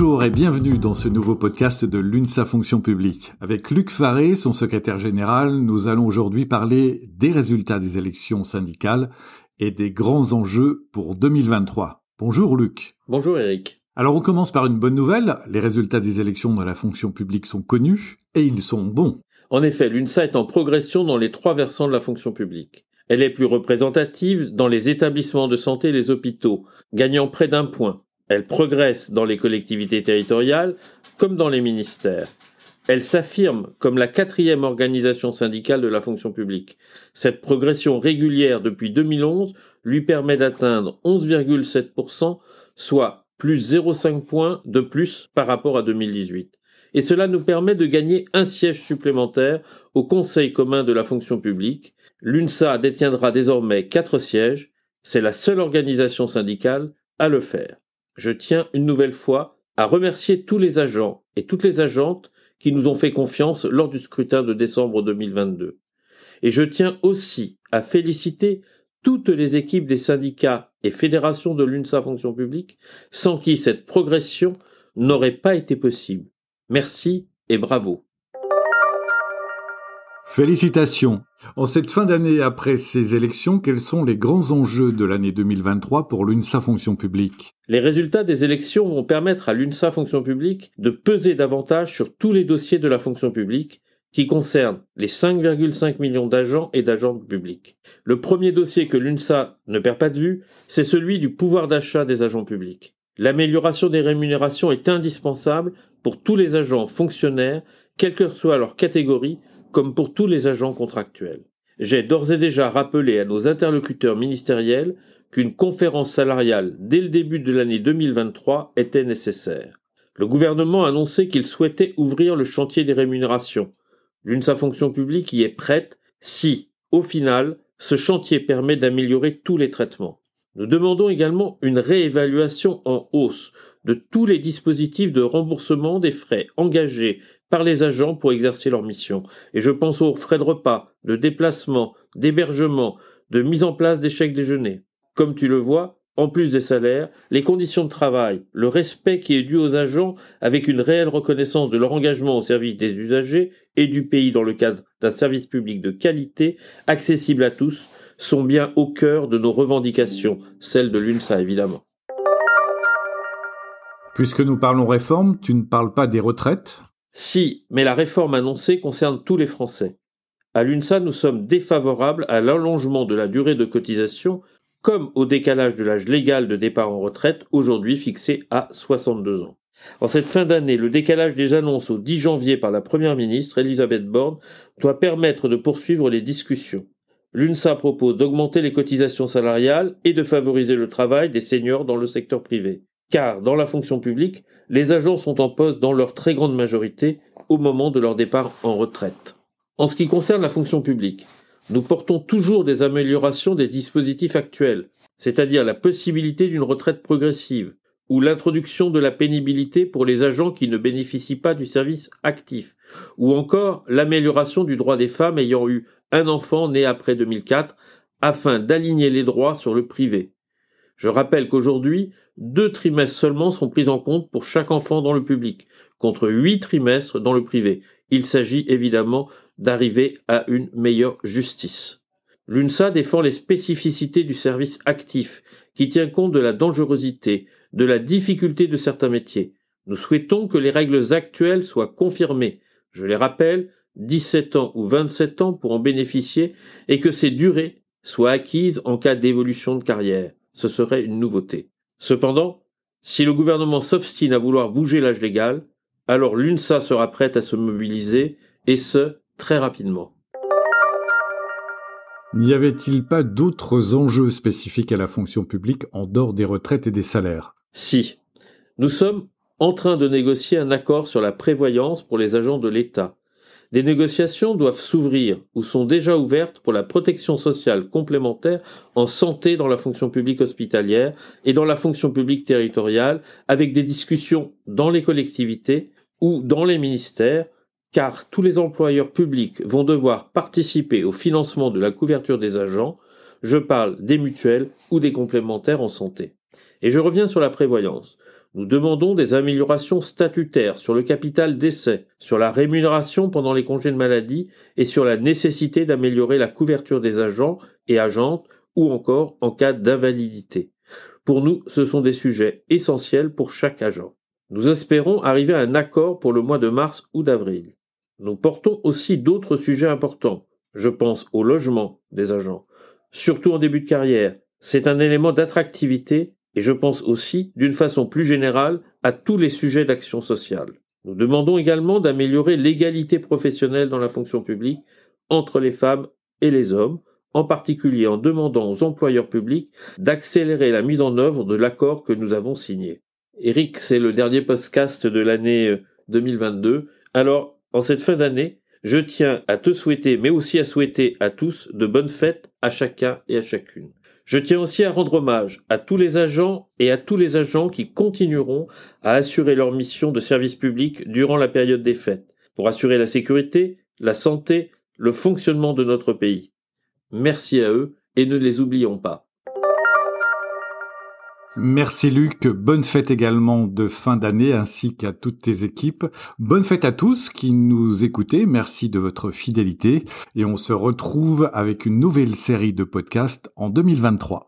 Bonjour et bienvenue dans ce nouveau podcast de l'UNSA Fonction publique. Avec Luc Faré, son secrétaire général, nous allons aujourd'hui parler des résultats des élections syndicales et des grands enjeux pour 2023. Bonjour Luc. Bonjour Eric. Alors on commence par une bonne nouvelle, les résultats des élections dans la fonction publique sont connus et ils sont bons. En effet, l'UNSA est en progression dans les trois versants de la fonction publique. Elle est plus représentative dans les établissements de santé et les hôpitaux, gagnant près d'un point. Elle progresse dans les collectivités territoriales comme dans les ministères. Elle s'affirme comme la quatrième organisation syndicale de la fonction publique. Cette progression régulière depuis 2011 lui permet d'atteindre 11,7%, soit plus 0,5 points de plus par rapport à 2018 et cela nous permet de gagner un siège supplémentaire au Conseil commun de la fonction publique. L'UNSA détiendra désormais quatre sièges, c'est la seule organisation syndicale à le faire. Je tiens une nouvelle fois à remercier tous les agents et toutes les agentes qui nous ont fait confiance lors du scrutin de décembre 2022. Et je tiens aussi à féliciter toutes les équipes des syndicats et fédérations de l'UNSA fonction publique, sans qui cette progression n'aurait pas été possible. Merci et bravo. Félicitations. En cette fin d'année après ces élections, quels sont les grands enjeux de l'année 2023 pour l'UNSA Fonction publique? Les résultats des élections vont permettre à l'UNSA Fonction publique de peser davantage sur tous les dossiers de la fonction publique qui concernent les 5,5 millions d'agents et d'agents publics. Le premier dossier que l'UNSA ne perd pas de vue, c'est celui du pouvoir d'achat des agents publics. L'amélioration des rémunérations est indispensable pour tous les agents fonctionnaires, quelle que soit leur catégorie, comme pour tous les agents contractuels. J'ai d'ores et déjà rappelé à nos interlocuteurs ministériels qu'une conférence salariale dès le début de l'année 2023 était nécessaire. Le gouvernement a annoncé qu'il souhaitait ouvrir le chantier des rémunérations. L'UNSA fonction publique y est prête si, au final, ce chantier permet d'améliorer tous les traitements. Nous demandons également une réévaluation en hausse de tous les dispositifs de remboursement des frais engagés par les agents pour exercer leur mission. Et je pense aux frais de repas, de déplacement, d'hébergement, de mise en place des chèques déjeuner. Comme tu le vois, en plus des salaires, les conditions de travail, le respect qui est dû aux agents avec une réelle reconnaissance de leur engagement au service des usagers et du pays dans le cadre d'un service public de qualité, accessible à tous, sont bien au cœur de nos revendications, celles de l'UNSA évidemment. Puisque nous parlons réforme, tu ne parles pas des retraites? Si, mais la réforme annoncée concerne tous les Français. À l'UNSA, nous sommes défavorables à l'allongement de la durée de cotisation comme au décalage de l'âge légal de départ en retraite, aujourd'hui fixé à 62 ans. En cette fin d'année, le décalage des annonces au 10 janvier par la Première ministre, Elisabeth Borne, doit permettre de poursuivre les discussions. L'UNSA propose d'augmenter les cotisations salariales et de favoriser le travail des seniors dans le secteur privé. Car dans la fonction publique, les agents sont en poste dans leur très grande majorité au moment de leur départ en retraite. En ce qui concerne la fonction publique, nous portons toujours des améliorations des dispositifs actuels, c'est-à-dire la possibilité d'une retraite progressive, ou l'introduction de la pénibilité pour les agents qui ne bénéficient pas du service actif, ou encore l'amélioration du droit des femmes ayant eu un enfant né après 2004, afin d'aligner les droits sur le privé. Je rappelle qu'aujourd'hui, deux trimestres seulement sont pris en compte pour chaque enfant dans le public, contre huit trimestres dans le privé. Il s'agit évidemment d'arriver à une meilleure justice. L'UNSA défend les spécificités du service actif, qui tient compte de la dangerosité, de la difficulté de certains métiers. Nous souhaitons que les règles actuelles soient confirmées. Je les rappelle, 17 ans ou 27 ans pour en bénéficier et que ces durées soient acquises en cas d'évolution de carrière. Ce serait une nouveauté. Cependant, si le gouvernement s'obstine à vouloir bouger l'âge légal, alors l'UNSA sera prête à se mobiliser, et ce, très rapidement. N'y avait-il pas d'autres enjeux spécifiques à la fonction publique en dehors des retraites et des salaires? Si. Nous sommes en train de négocier un accord sur la prévoyance pour les agents de l'État. Des négociations doivent s'ouvrir ou sont déjà ouvertes pour la protection sociale complémentaire en santé dans la fonction publique hospitalière et dans la fonction publique territoriale, avec des discussions dans les collectivités ou dans les ministères car tous les employeurs publics vont devoir participer au financement de la couverture des agents, je parle des mutuelles ou des complémentaires en santé. Et je reviens sur la prévoyance. Nous demandons des améliorations statutaires sur le capital d'essai, sur la rémunération pendant les congés de maladie et sur la nécessité d'améliorer la couverture des agents et agentes ou encore en cas d'invalidité. Pour nous, ce sont des sujets essentiels pour chaque agent. Nous espérons arriver à un accord pour le mois de mars ou d'avril. Nous portons aussi d'autres sujets importants. Je pense au logement des agents, surtout en début de carrière. C'est un élément d'attractivité et je pense aussi, d'une façon plus générale, à tous les sujets d'action sociale. Nous demandons également d'améliorer l'égalité professionnelle dans la fonction publique entre les femmes et les hommes, en particulier en demandant aux employeurs publics d'accélérer la mise en œuvre de l'accord que nous avons signé. Eric, c'est le dernier podcast de l'année 2022. Euh, Alors, en cette fin d'année, je tiens à te souhaiter, mais aussi à souhaiter à tous de bonnes fêtes à chacun et à chacune. Je tiens aussi à rendre hommage à tous les agents et à tous les agents qui continueront à assurer leur mission de service public durant la période des fêtes, pour assurer la sécurité, la santé, le fonctionnement de notre pays. Merci à eux et ne les oublions pas. Merci Luc, bonne fête également de fin d'année ainsi qu'à toutes tes équipes. Bonne fête à tous qui nous écoutez, merci de votre fidélité et on se retrouve avec une nouvelle série de podcasts en 2023.